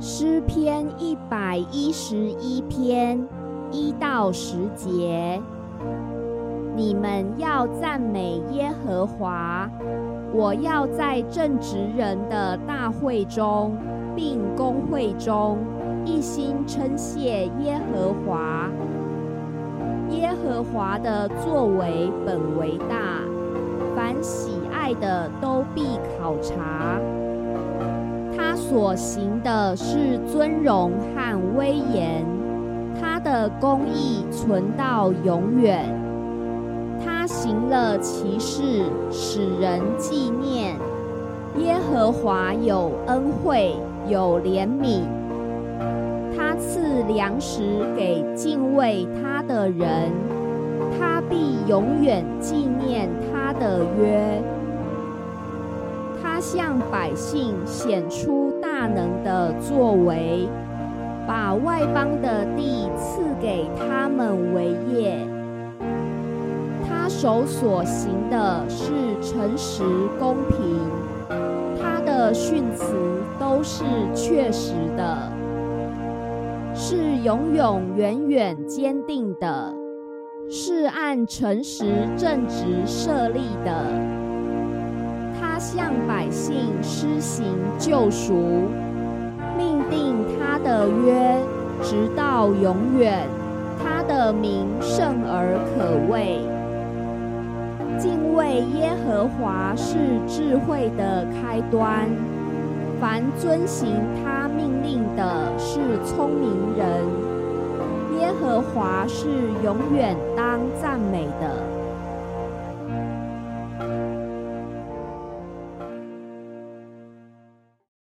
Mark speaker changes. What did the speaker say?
Speaker 1: 诗篇一百一十一篇一到十节，你们要赞美耶和华。我要在正直人的大会中，并公会中，一心称谢耶和华。耶和华的作为本为大，凡喜爱的都必考察。所行的是尊荣和威严，他的公义存到永远。他行了奇事，使人纪念。耶和华有恩惠，有怜悯。他赐粮食给敬畏他的人，他必永远纪念他的约。他向百姓显出大能的作为，把外邦的地赐给他们为业。他手所行的是诚实公平，他的训词都是确实的，是永永远远坚定的，是按诚实正直设立的。向百姓施行救赎，命定他的约，直到永远。他的名圣而可畏。敬畏耶和华是智慧的开端，凡遵行他命令的是聪明人。耶和华是永远当赞。